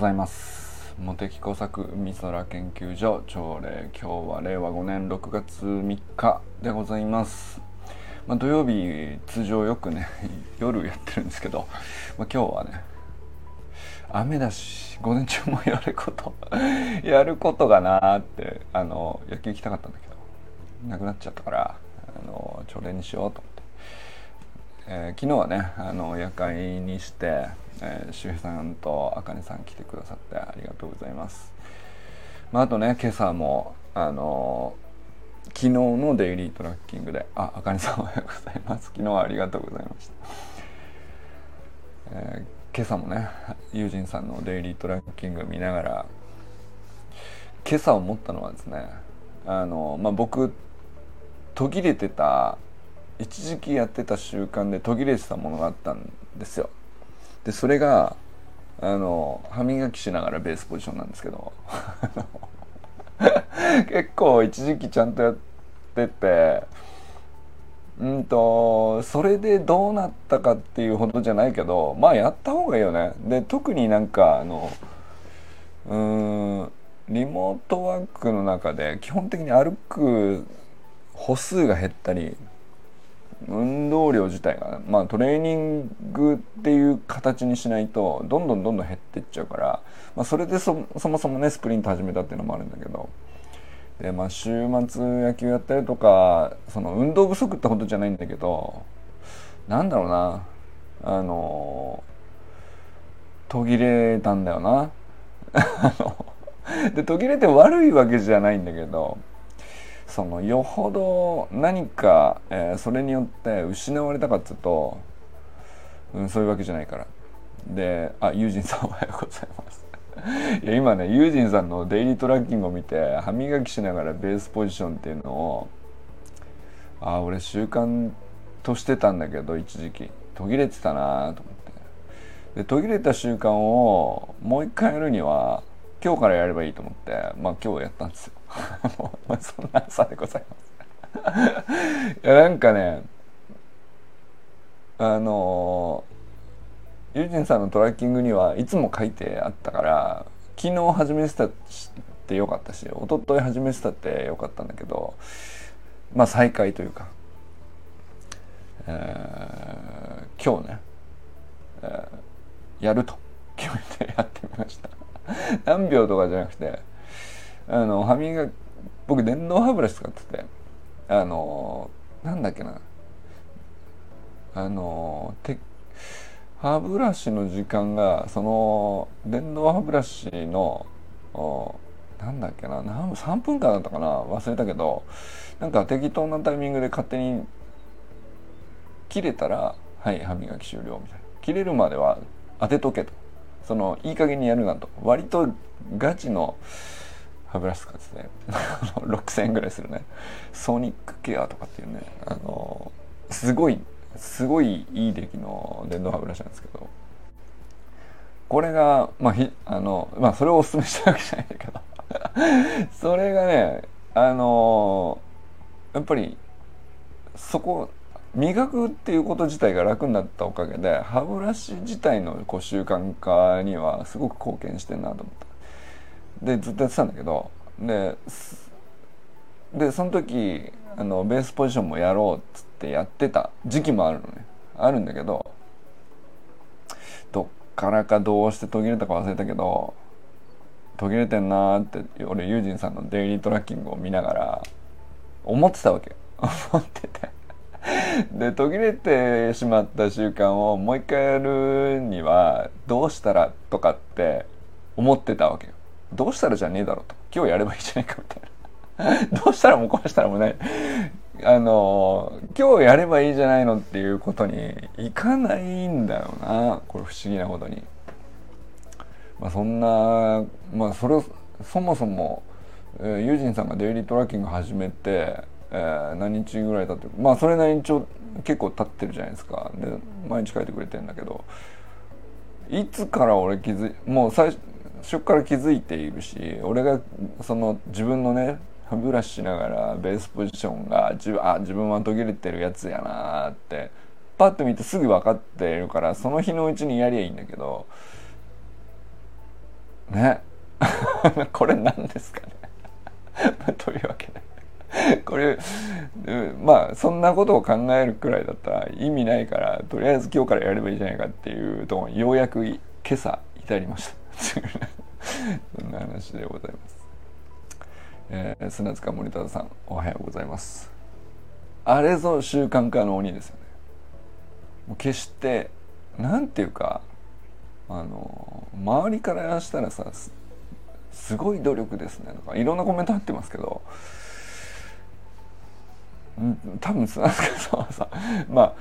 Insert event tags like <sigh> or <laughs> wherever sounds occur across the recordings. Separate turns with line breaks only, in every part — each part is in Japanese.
ございます茂木工作美空研究所朝礼今日は令和5年6月3日でございます、まあ、土曜日通常よくね <laughs> 夜やってるんですけど、まあ、今日はね雨だし午前中もやること <laughs> やることがなーってあの野球行きたかったんだけどなくなっちゃったからあの朝礼にしようと。えー昨日はねあの夜会にして、えー、周平さんとあかねさん来てくださってありがとうございます、まあ、あとね今朝もあの昨日のデイリートラッキングでああかねさんおはようございます。昨日はありがとうございました、えー今朝もねユージンさんのデイリートラッキング見ながら今朝思ったのはですねあの、まあ、僕途切れてた一時期やってた習慣で途切れてたものがあったんですよ。でそれがあの歯磨きしながらベースポジションなんですけど <laughs> 結構一時期ちゃんとやっててうんとそれでどうなったかっていうほどじゃないけどまあやった方がいいよね。で特になんかあのうんリモートワークの中で基本的に歩く歩数が減ったり運動量自体がまあトレーニングっていう形にしないとどんどんどんどん減っていっちゃうから、まあ、それでそそもそもねスプリント始めたっていうのもあるんだけどでまあ週末野球やったりとかその運動不足ってほどじゃないんだけどなんだろうなあの途切れたんだよな。<laughs> で途切れて悪いわけじゃないんだけどそのよほど何か、えーそれによって失われたかっつうと、うん、そういうわけじゃないから。であユージンさんおはようございます。<laughs> いや今ねユージンさんのデイリートラッキングを見て歯磨きしながらベースポジションっていうのをあ俺習慣としてたんだけど一時期。途切れてたなと思って。で途切れた習慣をもう一回やるには今日からやればいいと思ってまあ今日やったんですよ。<laughs> そんな朝でございます。<laughs> いやなんかねあのユージンさんのトラッキングにはいつも書いてあったから昨日始めてたってよかったし一昨日始めてたってよかったんだけどまあ再開というか、えー今日ね、えーやると決めてやってみました。何秒とかじゃなくてあの歯磨き僕電動歯ブラシ使っててあのなんだっけな。あのて歯ブラシの時間がその電動歯ブラシのなんだっけな。何3分間だったかな。忘れたけどなんか適当なタイミングで勝手に切れたらはい歯磨き終了みたいな。切れるまでは当てとけと。そのいい加減にやるなと。割とガチの歯ブラシ使ってて6000円ぐらいするね。ソニックケアとかっていうね。あのすごいすごいいい出来の電動歯ブラシなんですけど。これがまあひあのまあそれをおすすめしたわけじゃないんだけど。<laughs> それがねあのやっぱりそこ磨くっていうこと自体が楽になったおかげで歯ブラシ自体のこう習慣化にはすごく貢献してんなと思ったでずっとやってたんだけどででその時あのベースポジションもやろうっつってやってた時期もあるのね。あるんだけどどっからかどうして途切れたか忘れたけど途切れてんなーって俺ユージンさんのデイリートラッキングを見ながら思ってたわけ。<laughs> 思ってて。で途切れてしまった習慣をもう一回やるにはどうしたらとかって思ってたわけよ。どうしたらじゃねえだろうと。今日やればいいじゃないかみたいな。<laughs> どうしたらもうこうしたらもうないあの今日やればいいじゃないのっていうことにいかないんだよな。これ不思議なことに。まあそんなまあそれをそもそも、えーユージンさんがデイリートラッキング始めて、えー何日ぐらい経ってまあそれなりにちょ結構経ってるじゃないですか。で毎日書いてくれてんだけどいつから俺気づいもう最初から気づいているし俺がその自分のね歯ブラシしながらベースポジションが自分あ自分は途切れてるやつやなーってパッと見てすぐ分かっているからその日のうちにやりゃいいんだけどね。<laughs> これ何ですかね。<laughs> というわけで。これまあそんなことを考えるくらいだったら意味ないからとりあえず今日からやればいいじゃないかっていうとようやく今朝至りました。そんな話でございます、えー、砂塚森田さんおはようございます。あれぞ習慣化の鬼ですよね。もう決してなんていうかあの周りからしたらさすごい努力ですねとかいろんなコメント入ってますけど多分砂塚さんはさまあ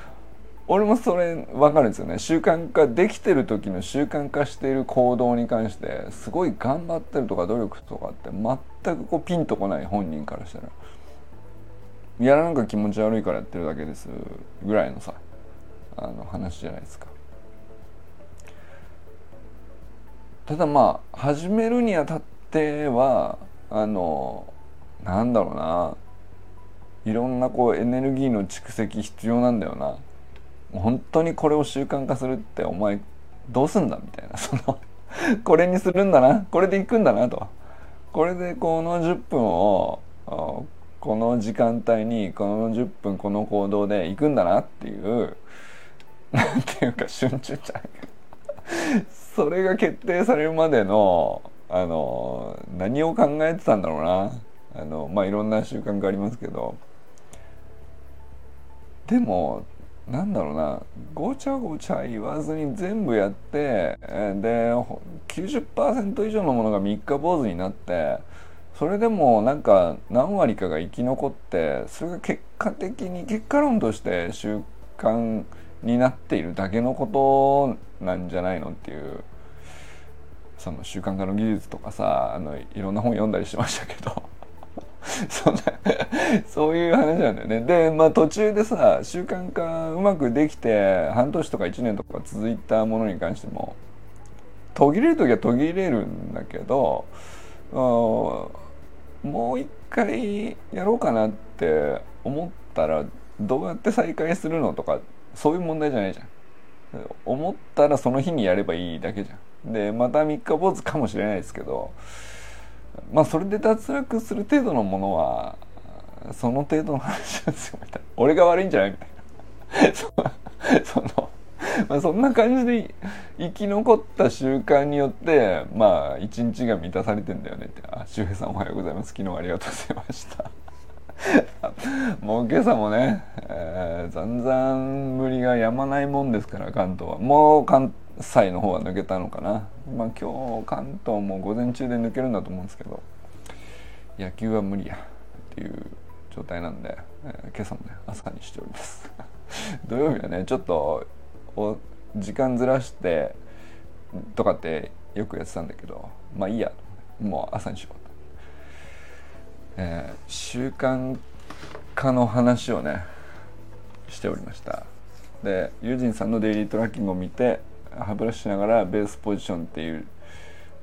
俺もそれ分かるんですよね。習慣化できてる時の習慣化している行動に関してすごい頑張ってるとか努力とかって全くこうピンとこない本人からしたら。やらなんか気持ち悪いからやってるだけですぐらいのさあの話じゃないですか。ただまあ始めるにあたってはあのなんだろうな。いろんなこうエネルギーの蓄積必要なんだよな。本当にこれを習慣化するってお前どうすんだみたいな。<laughs> そのこれにするんだな。これでいくんだなと。これでこの10分をこの時間帯にこの10分この行動で行くんだなっていう <laughs> なんていうか瞬中じゃない。<laughs> それが決定されるまでのあの何を考えてたんだろうな。あのまあいろんな習慣がありますけど。でもなんだろうな。ごちゃごちゃ言わずに全部やってで90%以上のものが三日坊主になってそれでもなんか何割かが生き残ってそれが結果的に結果論として習慣になっているだけのことなんじゃないのっていうその習慣化の技術とかさあのいろんな本読んだりしましたけど。<laughs> そんな <laughs> そういう話なんだよねでまあ途中でさ習慣化うまくできて半年とか1年とか続いたものに関しても途切れる時は途切れるんだけどもう一回やろうかなって思ったらどうやって再開するのとかそういう問題じゃないじゃん。思ったらその日にやればいいだけじゃん。でまた三日坊主かもしれないですけどまあそれで脱落する程度のものはその程度の話なんですよみたいな。俺が悪いんじゃないみたいな。<laughs> そのまあそんな感じで生き残った習慣によってまあ一日が満たされてんだよねって。あ周平さんおはようございます。昨日ありがとうございました。<laughs> もう今朝もね、えー、残々ぶりがやまないもんですから関東は。もう関西の方は抜けたのかな。まあ今日関東も午前中で抜けるんだと思うんですけど野球は無理やっていう状態なんで、えー、今朝もね朝にしております。<laughs> 土曜日はねちょっとお時間ずらしてとかってよくやってたんだけどまあいいやもう朝にしようえー、習慣化の話をねしておりました。でユージンさんのデイリートラッキングを見て歯ブラシしながらベースポジションっていう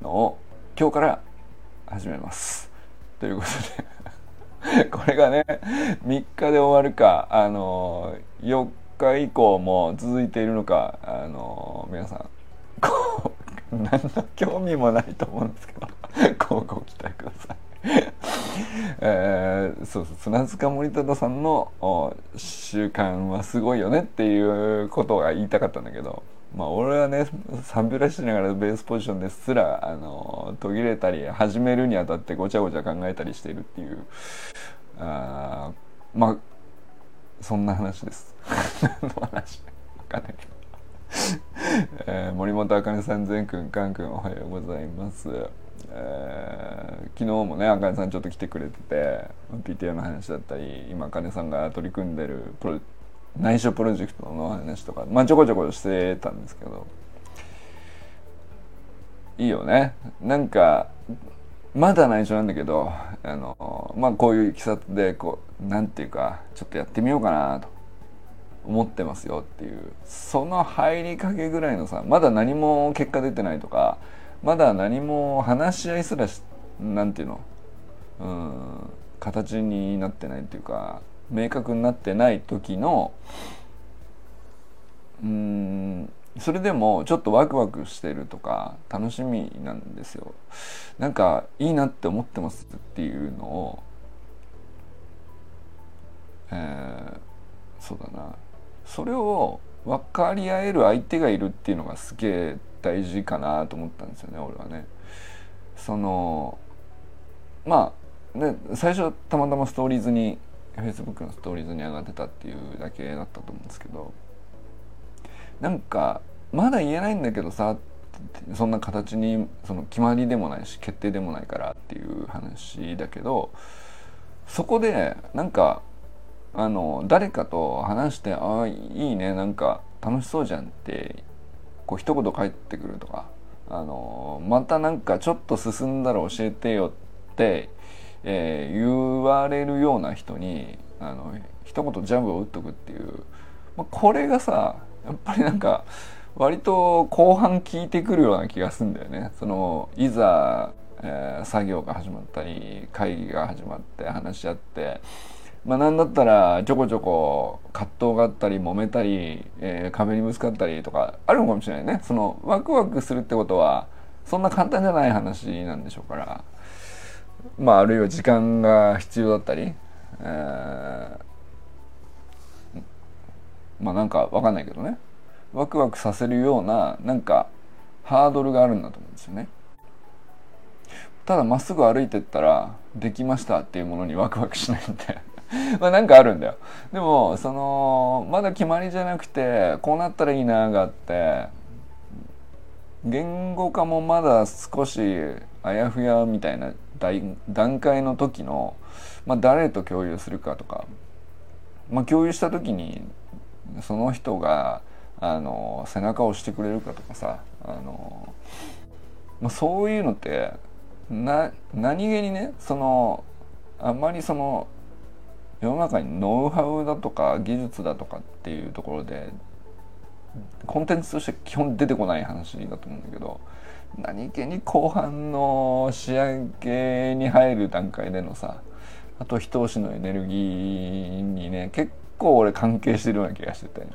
のを今日から始めます。ということで <laughs> これがね3日で終わるかあの4日以降も続いているのかあの皆さんこう何の興味もないと思うんですけどこうご期待ください。えー、そうそう砂塚森忠さんの習慣はすごいよねっていうことが言いたかったんだけどまあ俺はねサンビラしながらベースポジションですらあの途切れたり始めるにあたってごちゃごちゃ考えたりしているっていうあまあそんな話です。<laughs> 何の話かんないけど。えー、森本茜さん善くんかんくんおはようございます。えー、昨日もねあかねさんちょっと来てくれてて PTA の話だったり今あかねさんが取り組んでるプロ内緒プロジェクトの話とかまあちょこちょこしてたんですけどいいよね。なんかまだ内緒なんだけどあのまあこういういきさつでこうなんていうかちょっとやってみようかなと思ってますよっていうその入りかけぐらいのさまだ何も結果出てないとかまだ何も話し合いすらしなんていうのうん形になってないっていうか明確になってない時のうんそれでもちょっとワクワクしてるとか楽しみなんですよなんかいいなって思ってますっていうのをえー、そうだなそれを分かり合える相手がいるっていうのがすげえ大事かなと思ったんですよね俺はね。そのまあね最初たまたまストーリーズに Facebook のストーリーズに上がってたっていうだけだったと思うんですけどなんかまだ言えないんだけどさそんな形にその決まりでもないし決定でもないからっていう話だけどそこでなんかあの誰かと話して「ああいいねなんか楽しそうじゃん」ってこう一言返ってくるとかあのまたなんかちょっと進んだら教えてよって、えー、言われるような人にあの一言ジャブを打っとくっていう、まあ、これがさやっぱりなんか割と後半効いてくるような気がするんだよね。そのいざ、えー、作業が始まったり会議が始まって話し合ってまあ、なんだったらちょこちょこ葛藤があったり揉めたり、えー、壁にぶつかったりとかあるのかもしれないね。そのワクワクするってことはそんな簡単じゃない話なんでしょうから。まああるいは時間が必要だったり、えー、まあなんかわかんないけどね。ワクワクさせるようななんかハードルがあるんだと思うんですよね。ただまっすぐ歩いてったらできましたっていうものに <laughs> ワクワクしないんで。<laughs> まあなんかあるんだよ。でもそのまだ決まりじゃなくてこうなったらいいながあって言語化もまだ少しあやふやみたいな段階の時の、まあ、誰と共有するかとか、まあ、共有した時にその人があの背中を押してくれるかとかさあの、まあ、そういうのってな何気にねそのあんまりその世の中にノウハウだとか技術だとかっていうところでコンテンツとして基本出てこない話だと思うんだけど。何気に後半の仕上げに入る段階でのさあと一押しのエネルギーにね結構俺関係してるような気がしてて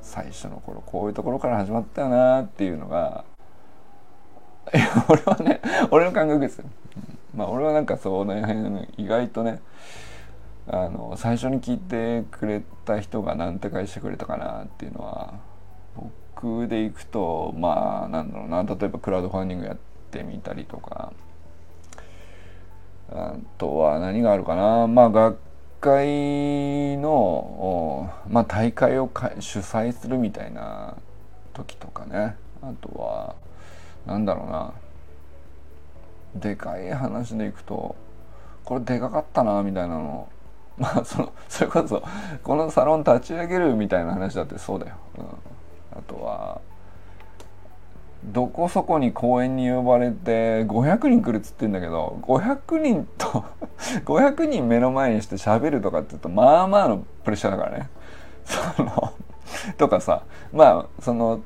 最初の頃こういうところから始まったよなっていうのが俺はね俺の感覚ですよ。まあ俺はなんかその辺意外とねあの最初に聞いてくれた人が何て返してくれたかなっていうのは僕でいくとまあなんだろうな。例えばクラウドファンディングやってみたりとか。あとは何があるかな。まあ学会の、まあ、大会を主催するみたいな時とかね。あとはなんだろうな。でかい話でいくとこれでかかったなみたいなの。まあそのそれこそこのサロン立ち上げるみたいな話だってそうだよ、うん、あとはどこそこに公園に呼ばれて500人来るっつってんだけど500人と <laughs> 500人目の前にして喋るとかって言うとまあまあのプレッシャーだからね。<laughs> そのとかさまあその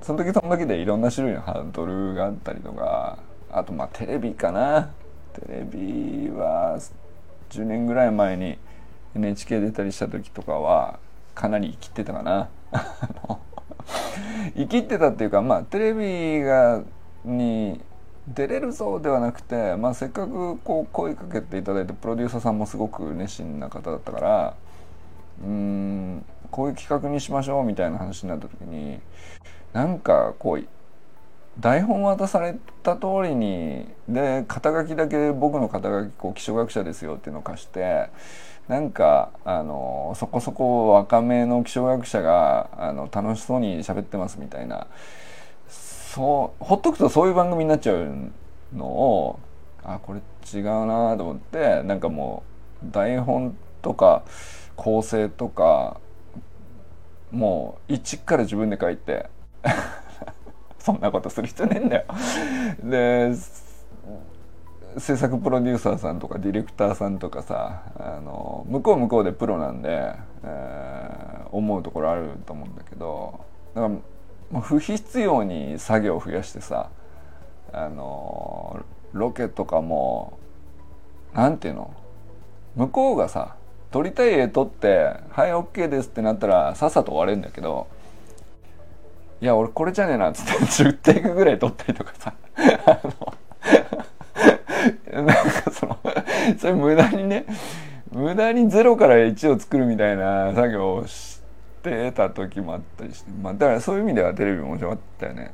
その時その時でいろんな種類のハードルがあったりとかあとまあテレビかな。テレビは10年ぐらい前に NHK 出たりした時とかはかなり生きてたかな。<laughs> 生きてたっていうかまあテレビがに出れるぞではなくて、まあ、せっかくこう声かけていただいてプロデューサーさんもすごく熱心な方だったからうんこういう企画にしましょうみたいな話になった時になんかこう台本渡された通りにで肩書きだけ僕の肩書きこう気象学者ですよっていうのを貸してなんかあのそこそこ若めの気象学者があの楽しそうに喋ってますみたいなそうほっとくとそういう番組になっちゃうのをあこれ違うなと思ってなんかもう台本とか構成とかもう一から自分で書いて <laughs> そんなことする必要ねえんだよ。で制作プロデューサーさんとかディレクターさんとかさあの向こう向こうでプロなんで、えー、思うところあると思うんだけどだから不必要に作業を増やしてさあのロケとかも何ていうの？向こうがさ撮りたい絵撮って「はい OK です」ってなったらさっさと終われるんだけどいや俺これじゃねえなっつって10テイクぐらい撮ったりとかさ <laughs> あのなんかその <laughs> それ無駄にね無駄に0から1を作るみたいな作業をしてた時もあったりしてまあだからそういう意味ではテレビ面白かったよね。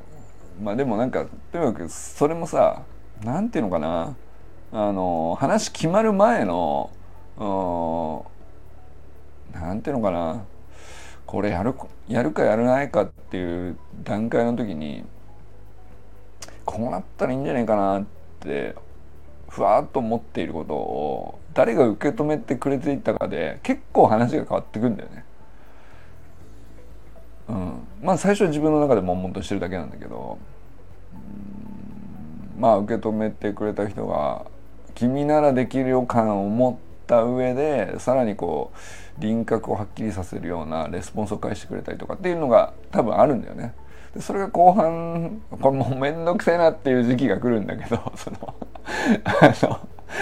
まあでもなんかとにかくそれもさ何ていうのかなあの話決まる前の何ていうのかなこれやるやるかやらないかっていう段階の時にこうなったらいいんじゃないかなってふわっと思っていることを誰が受け止めてくれていたかで結構話が変わってくんだよね。うん、まあ最初は自分の中で悶々としてるだけなんだけど、うんまあ受け止めてくれた人が君ならできる予感を持った上でさらにこう輪郭をはっきりさせるようなレスポンスを返してくれたりとかっていうのが多分あるんだよね。それが後半これもう面倒くせえなっていう時期が来るんだけど <laughs> そのあの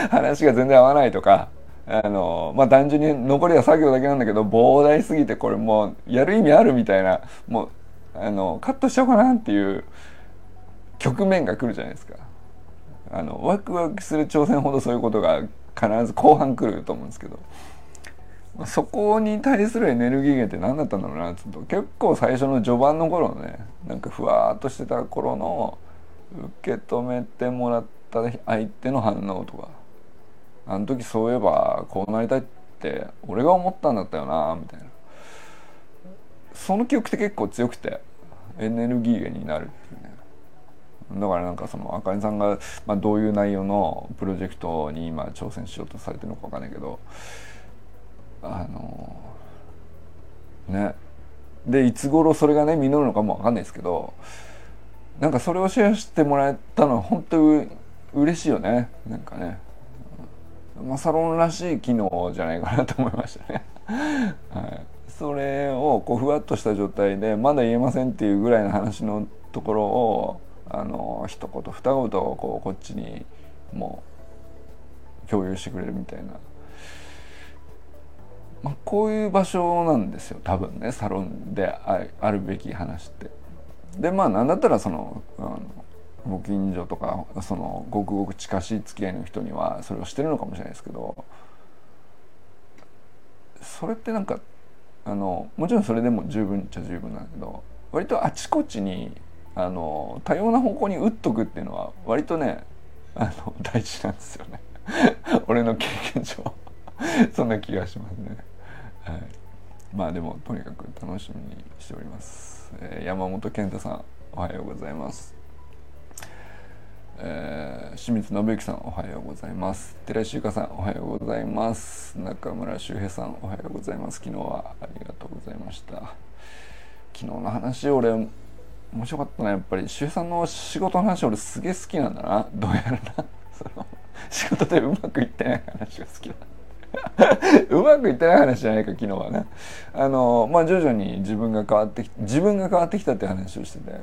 話が全然合わないとかあのまあ単純に残りは作業だけなんだけど膨大すぎてこれもうやる意味あるみたいなもうあのカットしちゃおうかなっていう局面が来るじゃないですか。あのワクワクする挑戦ほどそういうことが必ず後半来ると思うんですけどそこに対するエネルギー源って何だったんだろうなってと。結構最初の序盤の頃のねなんかふわっとしてた頃の受け止めてもらった相手の反応とか。あの時そういえばこうなりたいって俺が思ったんだったよなみたいな。その記憶って結構強くてエネルギー源になるっていうね。だからなんかそのあかねさんが、まあ、どういう内容のプロジェクトに今挑戦しようとされてるのか分かんないけどあのね。でいつ頃それがね実るのかも分かんないですけどなんかそれをシェアしてもらえたのは本当に嬉しいよね。なんかね、ま、サロンらしい機能じゃないかなと思いましたね。<laughs> はい、それをこうふわっとした状態でまだ言えませんっていうぐらいの話のところをあの一言二言をこうこっちにもう共有してくれるみたいな、まあ、こういう場所なんですよ。多分ね。サロンであるべき話って。でまあ何だったらそのあのご近所とかそのごくごく近しい付き合いの人にはそれをしてるのかもしれないですけどそれってなんかあのもちろんそれでも十分っちゃ十分なんだけど割とあちこちにあの多様な方向に打っとくっていうのは割とねあの大事なんですよね。<laughs> 俺の経験上そんな気がしますね、はい、まあでもとにかく楽しみにしております、えー、山本健太さんおはようございます。えー、清水信之さんおはようございます。寺石由香さんおはようございます。中村修平さんおはようございます。昨日はありがとうございました。昨日の話俺面白かったな。やっぱり周平さんの仕事の話俺すげえ好きなんだな。どうやらな。その仕事でうまくいってない話が好きだ。<laughs> うまくいってない話じゃないか昨日はねあのまあ徐々に自分が変わってき自分が変わってきたって話をしてて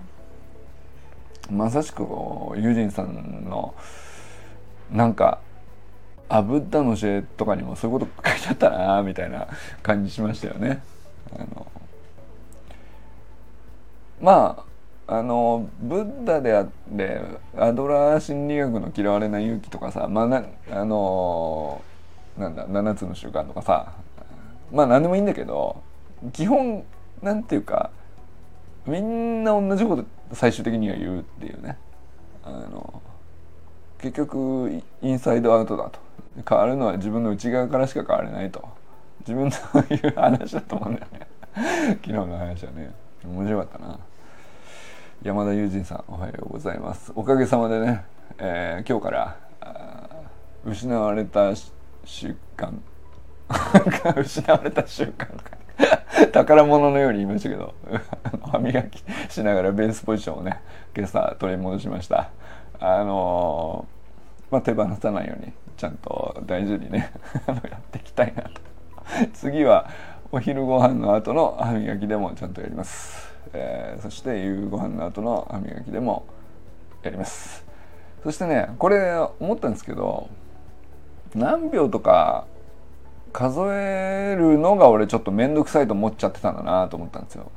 まさしくこうユジンさんのなんかあブッダの教えとかにもそういうこと書いてあったなみたいな感じしましたよね。あのまああのブッダであってアドラー心理学の嫌われない勇気とかさまあなあのなんだ7つの習慣とかさ。まあ何でもいいんだけど基本なんていうかみんな同じこと最終的には言うっていうね。あの結局インサイドアウトだと。変わるのは自分の内側からしか変われないと。自分のいう話だと思うんだよね。昨日の話はね。面白かったな。山田友人さんおはようございます。おかげさまでね、えー、今日から失われた習慣。<laughs> 失われた習慣 <laughs> 宝物のように言いましたけど。<laughs> 歯磨きしながらベースポジションをね今朝取り戻しました。あのー、まあ、手放さないようにちゃんと大事にねやっていきたいなと。次はお昼ご飯の後の歯磨きでもちゃんとやります。えー、そして夕ご飯の後の歯磨きでもやります。そしてねこれ思ったんですけど何秒とか数えるのが俺ちょっと面倒くさいと思っちゃってたんだなと思ったんですよ。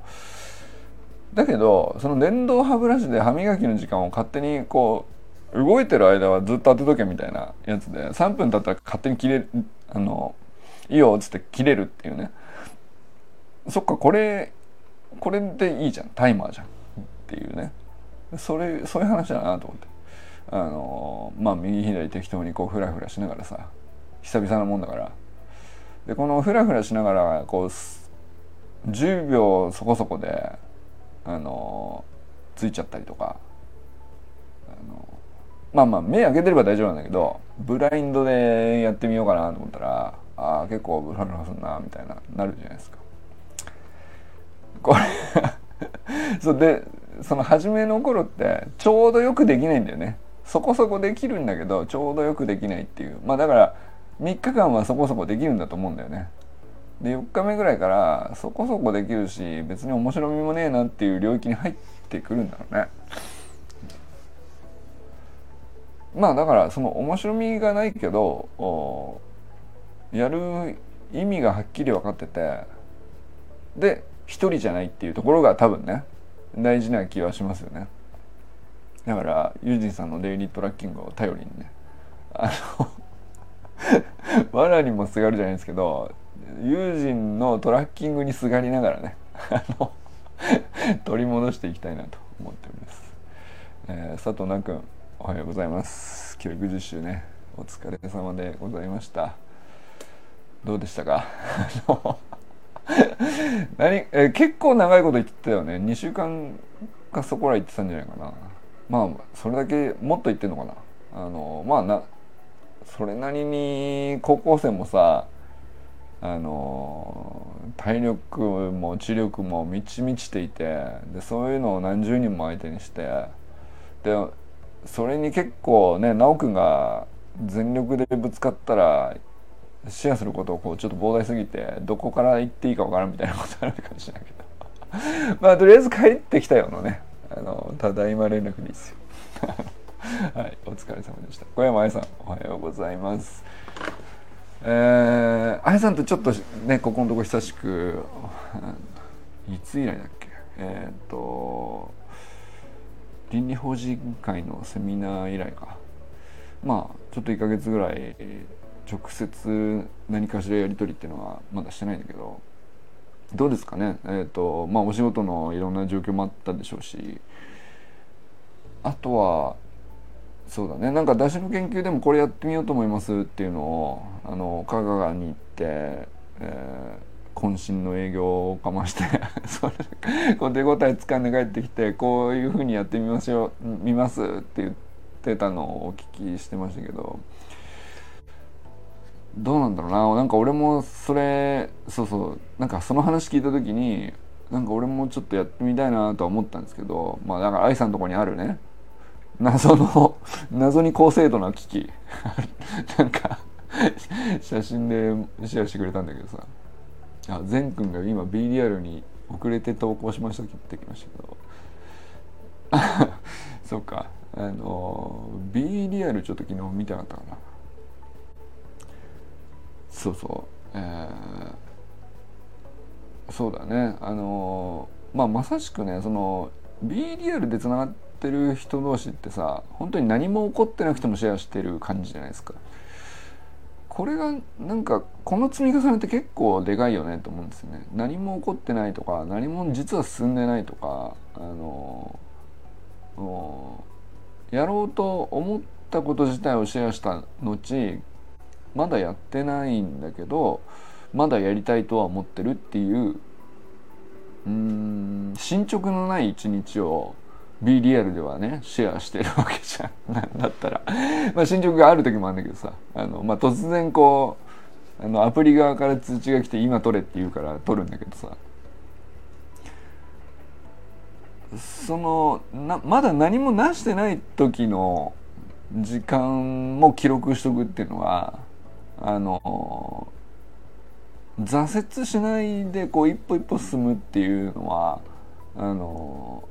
だけどその電動歯ブラシで歯磨きの時間を勝手にこう動いてる間はずっと当てとけみたいなやつで3分経ったら勝手に切れるあのいいよっつって切れるっていうね。そっかこれこれでいいじゃん。タイマーじゃん。っていうね。それそういう話だなと思って。あのまあ右左適当にこうフラフラしながらさ久々なもんだから。でこのフラフラしながらこう10秒そこそこであのついちゃったりとか。あのまあまあ目開けてれば大丈夫なんだけどブラインドでやってみようかなと思ったらああ結構ブラフラすんなみたいななるじゃないですか。これ <laughs> そうでその初めの頃ってちょうどよくできないんだよね。そこそこできるんだけどちょうどよくできないっていう。まあだから3日間はそこそこできるんだと思うんだよね。で4日目ぐらいからそこそこできるし別に面白みもねえなっていう領域に入ってくるんだろうね。まあだからその面白みがないけどやる意味がはっきり分かっててで一人じゃないっていうところが多分ね大事な気はしますよね。だからユージンさんのデイリートラッキングを頼りにね。あの <laughs> 藁にもすがるじゃないですけど友人のトラッキングにすがりながらねあの取り戻していきたいなと思っております、えー、佐藤奈君おはようございます。教育実習ねお疲れ様でございました。どうでしたか？<laughs> 何え結構長いこと言ってたよね。2週間かそこら言ってたんじゃないかな。まあそれだけもっと言ってんのかな。あのまあなそれなりに高校生もさあの体力も知力も満ち満ちていてでそういうのを何十人も相手にしてでそれに結構ね修くんが全力でぶつかったらシェアすることをこうちょっと膨大すぎてどこから行っていいかわからんみたいなことあるかもしれないけど。<laughs> まあとりあえず帰ってきたよのね。あのただいま連絡ですよ。<laughs> はいお疲れ様でした。小山愛さんおはようございます。えー、愛さんとちょっとねここのとこ久しく <laughs> いつ以来だっけ？えっ、と倫理法人会のセミナー以来か。まあちょっと1ヶ月ぐらい直接何かしらやり取りっていうのはまだしてないんだけどどうですかね？えっ、ー、とまあお仕事のいろんな状況もあったでしょうし。あとはそうだね。なんか出汁の研究でもこれやってみようと思いますっていうのをあの香川に行って、えー、渾身の営業をかまして <laughs> それこう手応えつかんで帰ってきてこういうふうにやってみましょう見ますって言ってたのをお聞きしてましたけど。どうなんだろうな。なんか俺もそれそうそう。なんかその話聞いた時になんか俺もちょっとやってみたいなとは思ったんですけどまあだから愛さんのとこにあるね。謎の <laughs> 謎に高精度な機器。<laughs> なんか写真でシェアしてくれたんだけどさ。あ善くんが今 BDR に遅れて投稿しましたって言ってきましたけど。<laughs> そっか。あの BDR ちょっと昨日見たかったかな。そうそう、えー、そうだねあのまあまさしくねその BDR でつながってる人同士ってさ本当に何も起こってなくてもシェアしてる感じじゃないですか。これがなんかこの積み重ねって結構でかいよねと思うんですよね。何も起こってないとか何も実は進んでないとかあのやろうと思ったこと自体をシェアした後まだやってないんだけどまだやりたいとは思ってるっていううん進捗のない一日を B リアルではねシェアしてるわけじゃん。だったら。まあ進捗がある時もあるんだけどさあの、まあ、突然こうあのアプリ側から通知が来て今撮れって言うから撮るんだけどさ。そのなまだ何もなしてない時の時間も記録しとくっていうのはあの挫折しないでこう一歩一歩進むっていうのはあの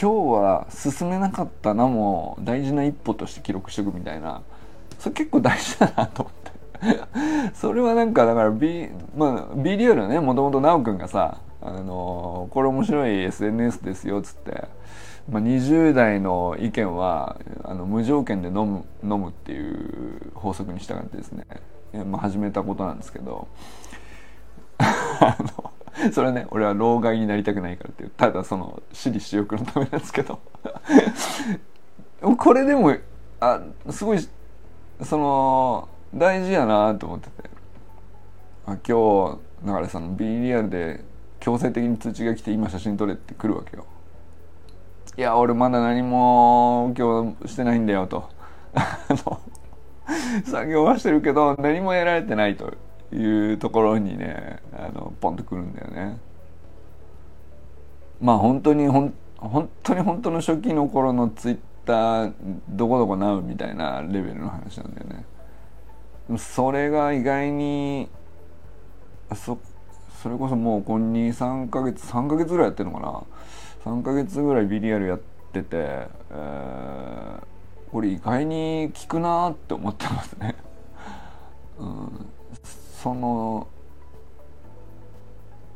今日は進めなかったなも大事な一歩として記録しておくみたいなそれ結構大事だなと思って。<laughs> それはなんかだから B, まあ、B リアルねもともと修くんがさあのこれ面白い SNS ですよっつって、まあ、20代の意見はあの無条件で飲む飲むっていう法則に従ってですね、まあ、始めたことなんですけど <laughs> あのそれはね俺は老害になりたくないからっていうただその私利私欲のためなんですけど <laughs> これでもあすごいその大事やなと思っててあ今日だからその B リアルで強制的に通知が来て今写真撮れって来るわけよ。いや俺まだ何も今日してないんだよと <laughs> 作業はしてるけど何も得られてないというところにねあのポンとくるんだよね。まあ本当にほん本当に本当の初期の頃のツイッターどこどこなうみたいなレベルの話なんだよね。それが意外にそそれこそもうこんに3ヶ月3ヶ月ぐらいやってるのかな3ヶ月ぐらいビリヤルやってて、えー、これ意外に効くなって思ってますね。<laughs> うんその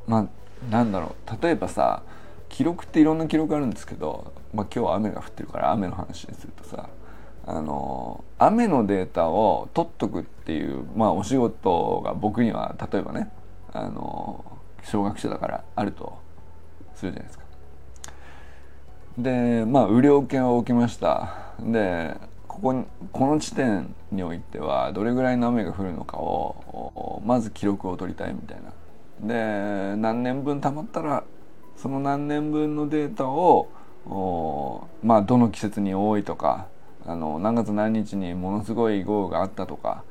まあなんだろう例えばさ記録っていろんな記録あるんですけど、まあ、今日は雨が降ってるから雨の話にするとさあの雨のデータを取っとくっていう、まあ、お仕事が僕には例えばねあの小学生だからあるとするじゃないですか。でまあ雨量計を置きましたでここにこの地点においてはどれぐらいの雨が降るのかをまず記録を取りたいみたいな。で何年分たまったらその何年分のデータをまあどの季節に多いとかあの何月何日にものすごい豪雨があったとか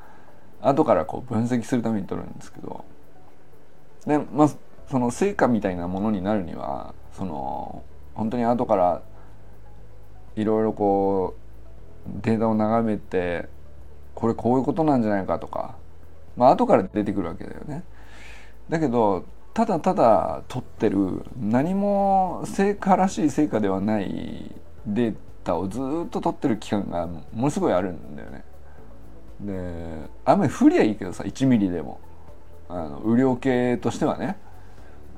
後からこう分析するために取るんですけどでまあその成果みたいなものになるにはその本当に後からいろいろこうデータを眺めてこれこういうことなんじゃないかとかまあ後から出てくるわけだよね。だけどただただ取ってる何も成果らしい成果ではないデータをずっと取ってる期間がものすごいあるんだよね。で雨降りゃいいけどさ1ミリでもあの雨量計としてはね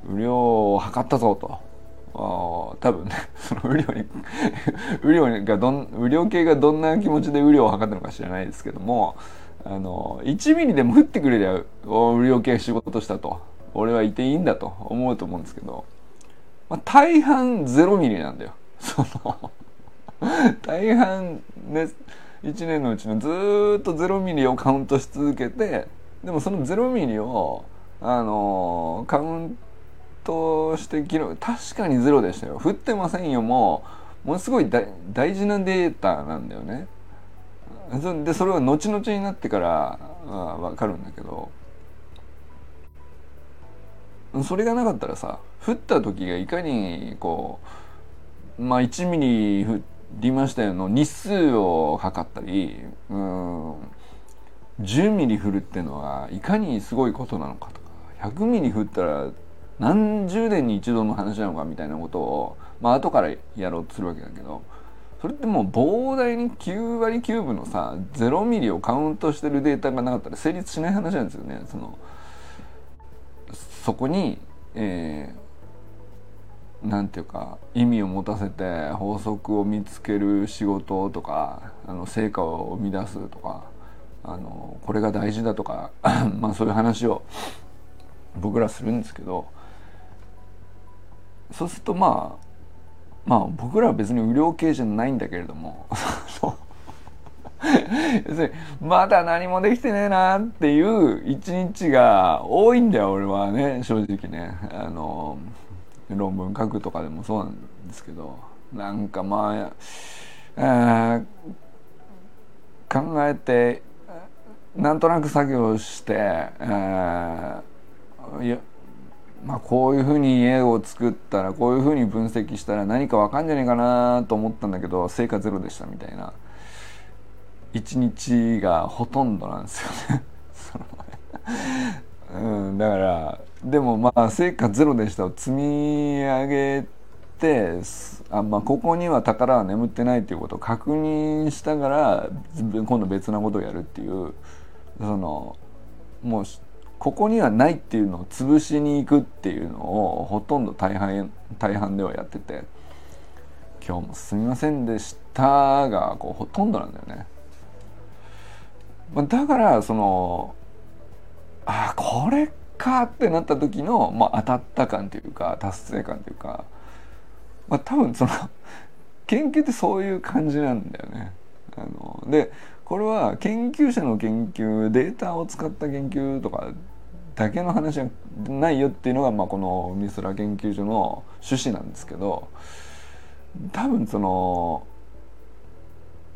雨量を測ったぞと多分ね <laughs> その雨量に <laughs> 雨量がどん雨量計がどんな気持ちで雨量を測ったのか知らないですけどもあの1ミリでも降ってくれりゃ雨量計仕事したと俺はいていいんだと思うと思うんですけど、まあ、大半0ミリなんだよ。<laughs> その大半ね1年のうちのずっと0ミリをカウントし続けてでもその0ミリをあのカウントとして記録確かにゼロでしたよ。降ってませんよ。もものすごい大事なデータなんだよね。でそれは後々になってから分かるんだけど。それがなかったらさ降った時がいかにこうまあ1ミリ降りましたよの日数を測ったりうん10ミリ降るってのはいかにすごいことなのかとか100ミリ降ったら何十年に一度の話なのかみたいなことをまあ後からやろうとするわけだけどそれってもう膨大に9割9分のさ0ミリをカウントしてるデータがなかったら成立しない話なんですよね。そのそこに、えー、なんていうか意味を持たせて法則を見つける仕事とかあの成果を生み出すとかあのこれが大事だとか <laughs> まあそういう話を僕らするんですけどそうするとまあまあ僕らは別に雨量計じゃないんだけれども <laughs> 要するにまだ何もできてねえなっていう一日が多いんだよ俺はね正直ね。あの論文書くとかでもそうなんですけどなんかまあ考えてなんとなく作業して、えいやまあ、こういうふうに絵を作ったらこういうふうに分析したら何か分かんじゃねえかなと思ったんだけど成果ゼロでしたみたいな。一日がほとんどなんですよね。<laughs> うん、だからでもまあ成果ゼロでしたを積み上げてあ、まあ、ここには宝は眠ってないっていうことを確認したから今度別なことをやるっていうそのもうここにはないっていうのを潰しに行くっていうのをほとんど大半大半ではやってて「今日もすみませんでした」がこうほとんどなんだよね。まあ、だからそのあこれかってなった時の、まあ、当たった感というか達成感というか、まあ、多分その研究ってそういう感じなんだよね。あのでこれは研究者の研究データを使った研究とかだけの話じゃないよっていうのが、まあ、この美空研究所の趣旨なんですけど多分その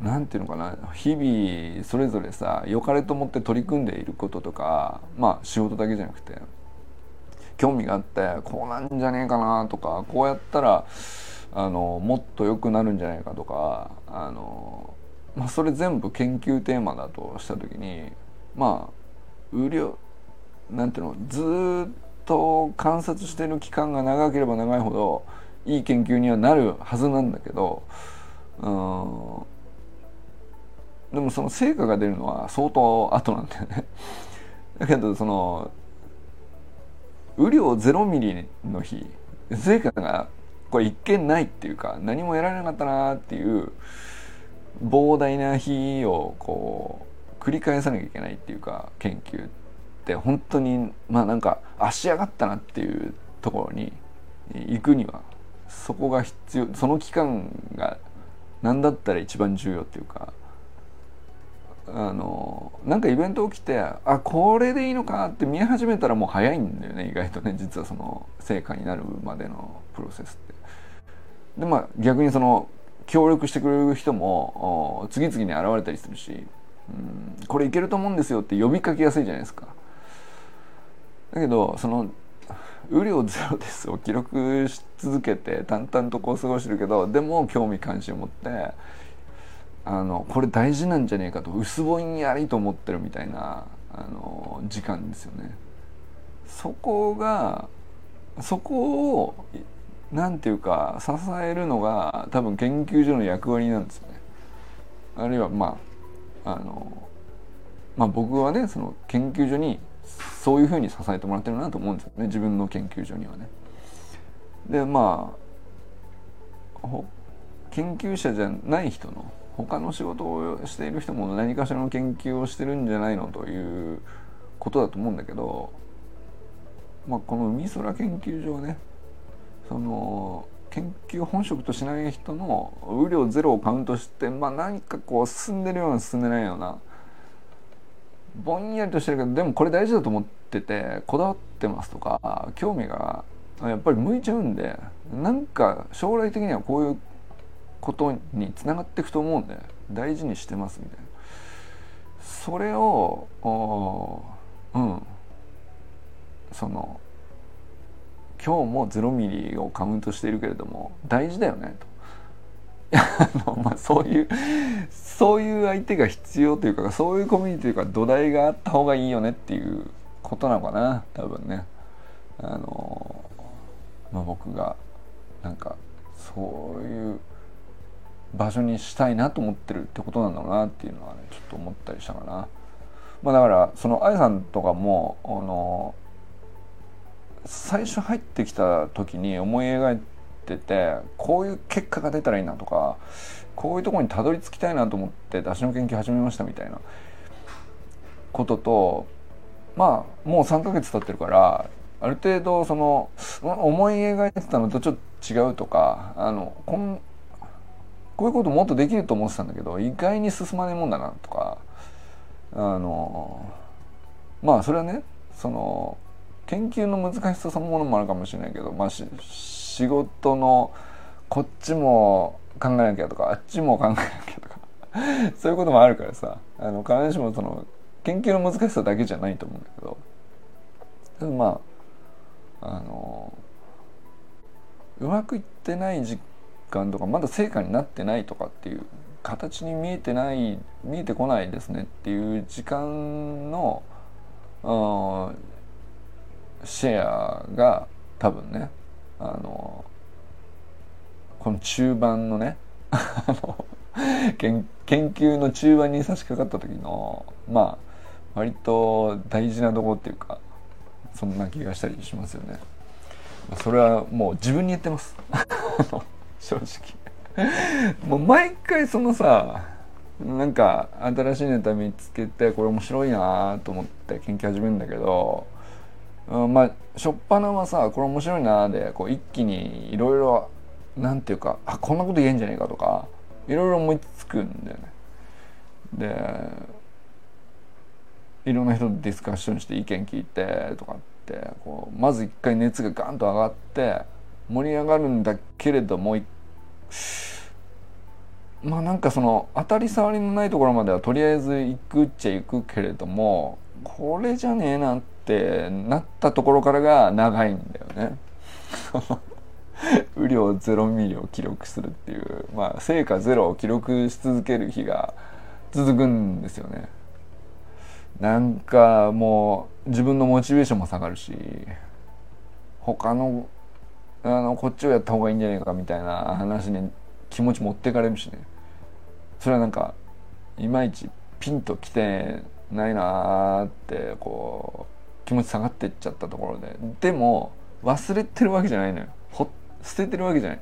何て言うのかな日々それぞれさ良かれと思って取り組んでいることとかまあ仕事だけじゃなくて興味があってこうなんじゃねえかなとかこうやったらあのもっと良くなるんじゃないかとかあのまあ、それ全部研究テーマだとした時にまあ雨量なんていうのずっと観察してる期間が長ければ長いほどいい研究にはなるはずなんだけどうんでもその成果が出るのは相当後なんだよね。だけどその雨量0ミリの日成果がこれ一見ないっていうか何も得られなかったなっていう膨大な日をこう繰り返さなきゃいけないっていうか研究って本当にまあなんか足上がったなっていうところに行くにはそこが必要その期間が何だったら一番重要っていうかあのなんかイベント起きてあこれでいいのかって見え始めたらもう早いんだよね意外とね実はその成果になるまでのプロセスって。でまあ逆にその協力してくれる人も次々に現れたりするし、うん、これいけると思うんですよって呼びかけやすいじゃないですか。だけどその雨量ゼロですを <laughs> 記録し続けて淡々とこう過ごしてるけどでも興味関心を持ってあのこれ大事なんじゃねえかと薄ぼんやりと思ってるみたいなあの時間ですよね。そこがそこをなんていうか支えるのが多分研究所の役割なんですよね。あるいはまああのまあ僕はねその研究所にそういうふうに支えてもらってるなと思うんですよね自分の研究所にはね。でまあ研究者じゃない人の他の仕事をしている人も何かしらの研究をしてるんじゃないのということだと思うんだけど、まあ、この海空研究所はねその研究本職としない人の雨量ゼロをカウントして、まあ、何かこう進んでるような進んでないようなぼんやりとしてるけどでもこれ大事だと思っててこだわってますとか興味がやっぱり向いちゃうんでなんか将来的にはこういうことにつながっていくと思うんで大事にしてますみたいな。それをうん。その今日も0ミリをカウントしているけれども大事だよねと。<laughs> あのまあ、そういうそういう相手が必要というかそういうコミュニティというか土台があった方がいいよねっていうことなのかな多分ねあの、まあ、僕がなんかそういう場所にしたいなと思ってるってことなんだろうなっていうのはねちょっと思ったりしたかな。まあ、だからその愛さんとかもあの最初入ってきた時に思い描いててこういう結果が出たらいいなとかこういうとこにたどり着きたいなと思って出汁の研究始めましたみたいなこととまあもう3ヶ月経ってるからある程度その思い描いてたのとちょっと違うとかあのこんこういうこともっとできると思ってたんだけど意外に進まないもんだなとかあのまあそれはねその研究の難しさそのものもあるかもしれないけど、まあ、仕事のこっちも考えなきゃとかあっちも考えなきゃとか <laughs> そういうこともあるからさあの必ずしもその研究の難しさだけじゃないと思うんだけどただまああのうまくいってない実感とかまだ成果になってないとかっていう形に見えてない見えてこないですねっていう時間のうんシェアが多分ねあのこの中盤のね <laughs> 研究の中盤に差し掛かった時のまあ割と大事なとこっていうかそんな気がしたりしますよね。それはもう自分に言ってます。<laughs> 正直。もう毎回そのさなんか新しいネタ見つけてこれ面白いなと思って研究始めるんだけど、うん、まあ初っ端はさこれ面白いなでこう一気にいろいろなんていうかあこんなこと言えんじゃねえかとかいろいろ思いつくんだよね。でいろんな人とディスカッションして意見聞いてとかってこうまず一回熱がガンと上がって盛り上がるんだけれどもまあなんかその当たり障りのないところまではとりあえず行くっちゃ行くけれどもこれじゃねえなってってなったところからが長いんだよね。<laughs> 雨量ゼロミリを記録するっていうまあ成果ゼロを記録し続ける日が続くんですよね。なんかもう自分のモチベーションも下がるし他のあのこっちをやった方がいいんじゃないかみたいな話に気持ち持ってかれるしねそれはなんかいまいちピンときてないなーってこう気持ち下がってっちゃったところででも忘れてるわけじゃないのよ。ほ捨ててるわけじゃない。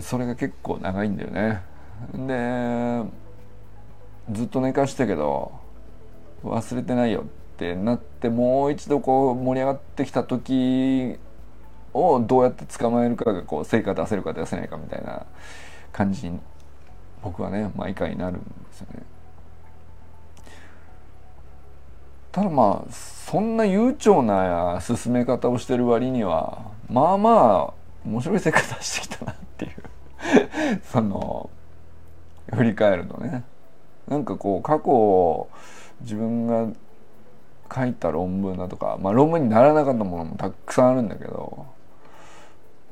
それが結構長いんだよね。でずっと寝かしたけど忘れてないよってなってもう一度こう盛り上がってきた時をどうやって捕まえるかがこう成果出せるか出せないかみたいな感じに僕はね毎回なるんですよね。ただまあそんな悠長な進め方をしてる割にはまあまあ面白い生活してきたなっていう <laughs> その振り返るとね。なんかこう過去自分が書いた論文だとかまあ論文にならなかったものもたくさんあるんだけど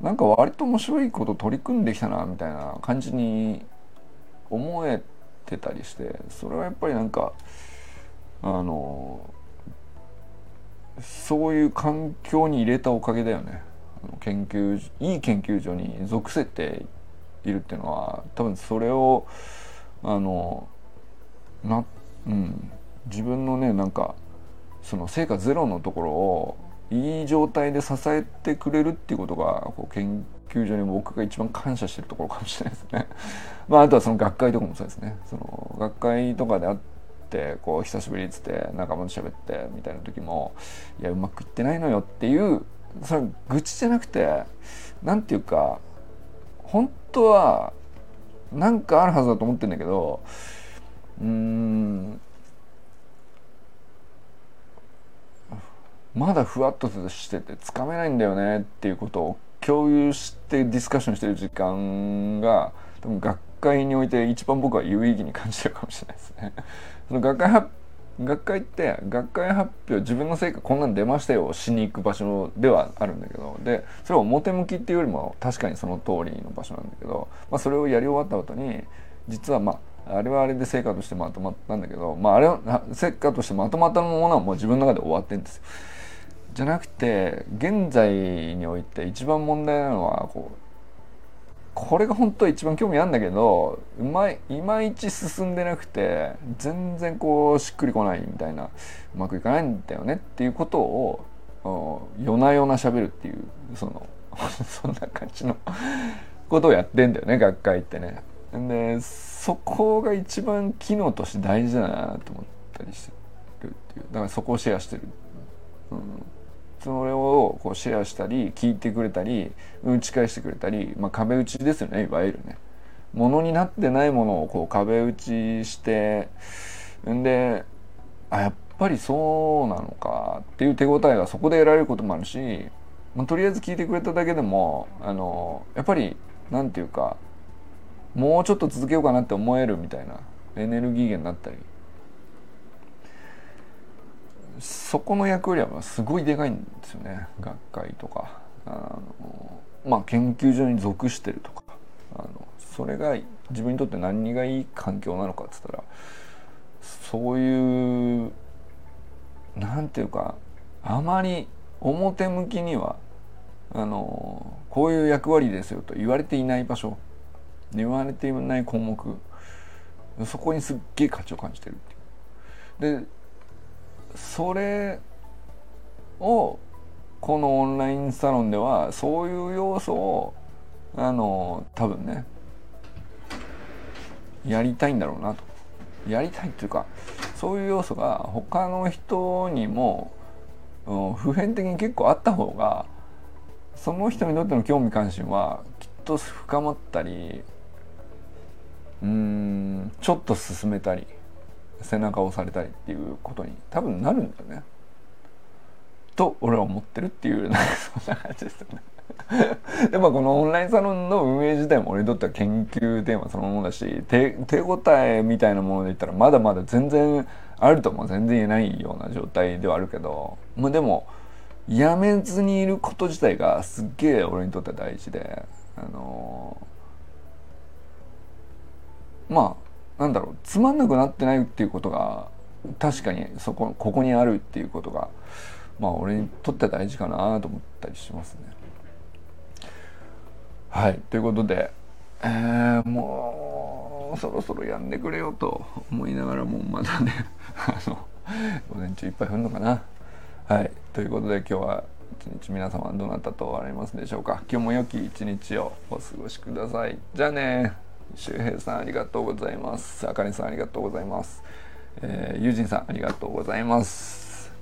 なんか割と面白いこと取り組んできたなみたいな感じに思えてたりしてそれはやっぱりなんかあのそういう環境に入れたおかげだよね研究いい研究所に属せているっていうのは多分それをあのな、うん、自分のねなんかその成果ゼロのところをいい状態で支えてくれるっていうことがこう研究所に僕が一番感謝してるところかもしれないですね。<laughs> まあ、あとはその学会とかもそうですね。その学会とかであっってこう久しぶりっつって仲間と喋ってみたいな時もいやうまくいってないのよっていうそれ愚痴じゃなくて何て言うか本当はなんかあるはずだと思ってんだけどうーんまだふわっとしててつかめないんだよねっていうことを共有してディスカッションしてる時間が多分学会において一番僕は有意義に感じてるかもしれないですね。その学会発学会って学会発表自分の成果こんなん出ましたよしに行く場所ではあるんだけどでそれは表向きっていうよりも確かにその通りの場所なんだけど、まあ、それをやり終わった後に実はまああれはあれで成果としてまとまったんだけど、まあ、あれは成果としてまとまったものはもう自分の中で終わってんですよ。じゃなくて現在において一番問題なのはこうこれが本当は一番興味あるんだけどうまいいまいち進んでなくて全然こうしっくりこないみたいなうまくいかないんだよねっていうことを夜な夜な喋るっていうその <laughs> そんな感じのことをやってんだよね学会ってね。でそこが一番機能として大事だなと思ったりしてるっていうだからそこをシェアしてる。うんそれをこうシェアしたり聞いてくれたり打ち返してくれたり、まあ、壁打ちですよねいわゆるね。ものになってないものをこう壁打ちしてんであやっぱりそうなのかっていう手応えがそこで得られることもあるし、まあ、とりあえず聞いてくれただけでもあのやっぱりなんていうかもうちょっと続けようかなって思えるみたいなエネルギー源になったりそこの役割はすごいでかいんですよね。学会とか。あのまあ研究所に属してるとか。あのそれが自分にとって何がいい環境なのかっつったらそういうなんていうかあまり表向きにはあのこういう役割ですよと言われていない場所。言われていない項目。そこにすっげえ価値を感じてるっていう。でそれをこのオンラインサロンではそういう要素をあの多分ねやりたいんだろうなと。やりたいっていうかそういう要素が他の人にも、うん、普遍的に結構あった方がその人にとっての興味関心はきっと深まったりうんちょっと進めたり背中を押されたりっていうことに多分なるんだよね。と俺は思ってるっていうそんな感じですよね。<laughs> やっぱこのオンラインサロンの運営自体も俺にとっては研究テーマそのものだし手手応えみたいなもので言ったらまだまだ全然あるとも全然言えないような状態ではあるけどまあでもやめずにいること自体がすっげえ俺にとっては大事であのー、まあなんだろうつまんなくなってないっていうことが確かにそこここにあるっていうことがまあ俺にとって大事かなと思ったりしますね。はい。ということで、えー、もうそろそろやんでくれよと思いながらもまだね <laughs> あの午前中いっぱい降るのかな。はい。ということで今日は一日皆様どなたとおられますでしょうか。今日も良き一日をお過ごしください。じゃあね周平さんありがとうございます。あかりさんありがとうございます。えー、ゆうさんありがとうございます。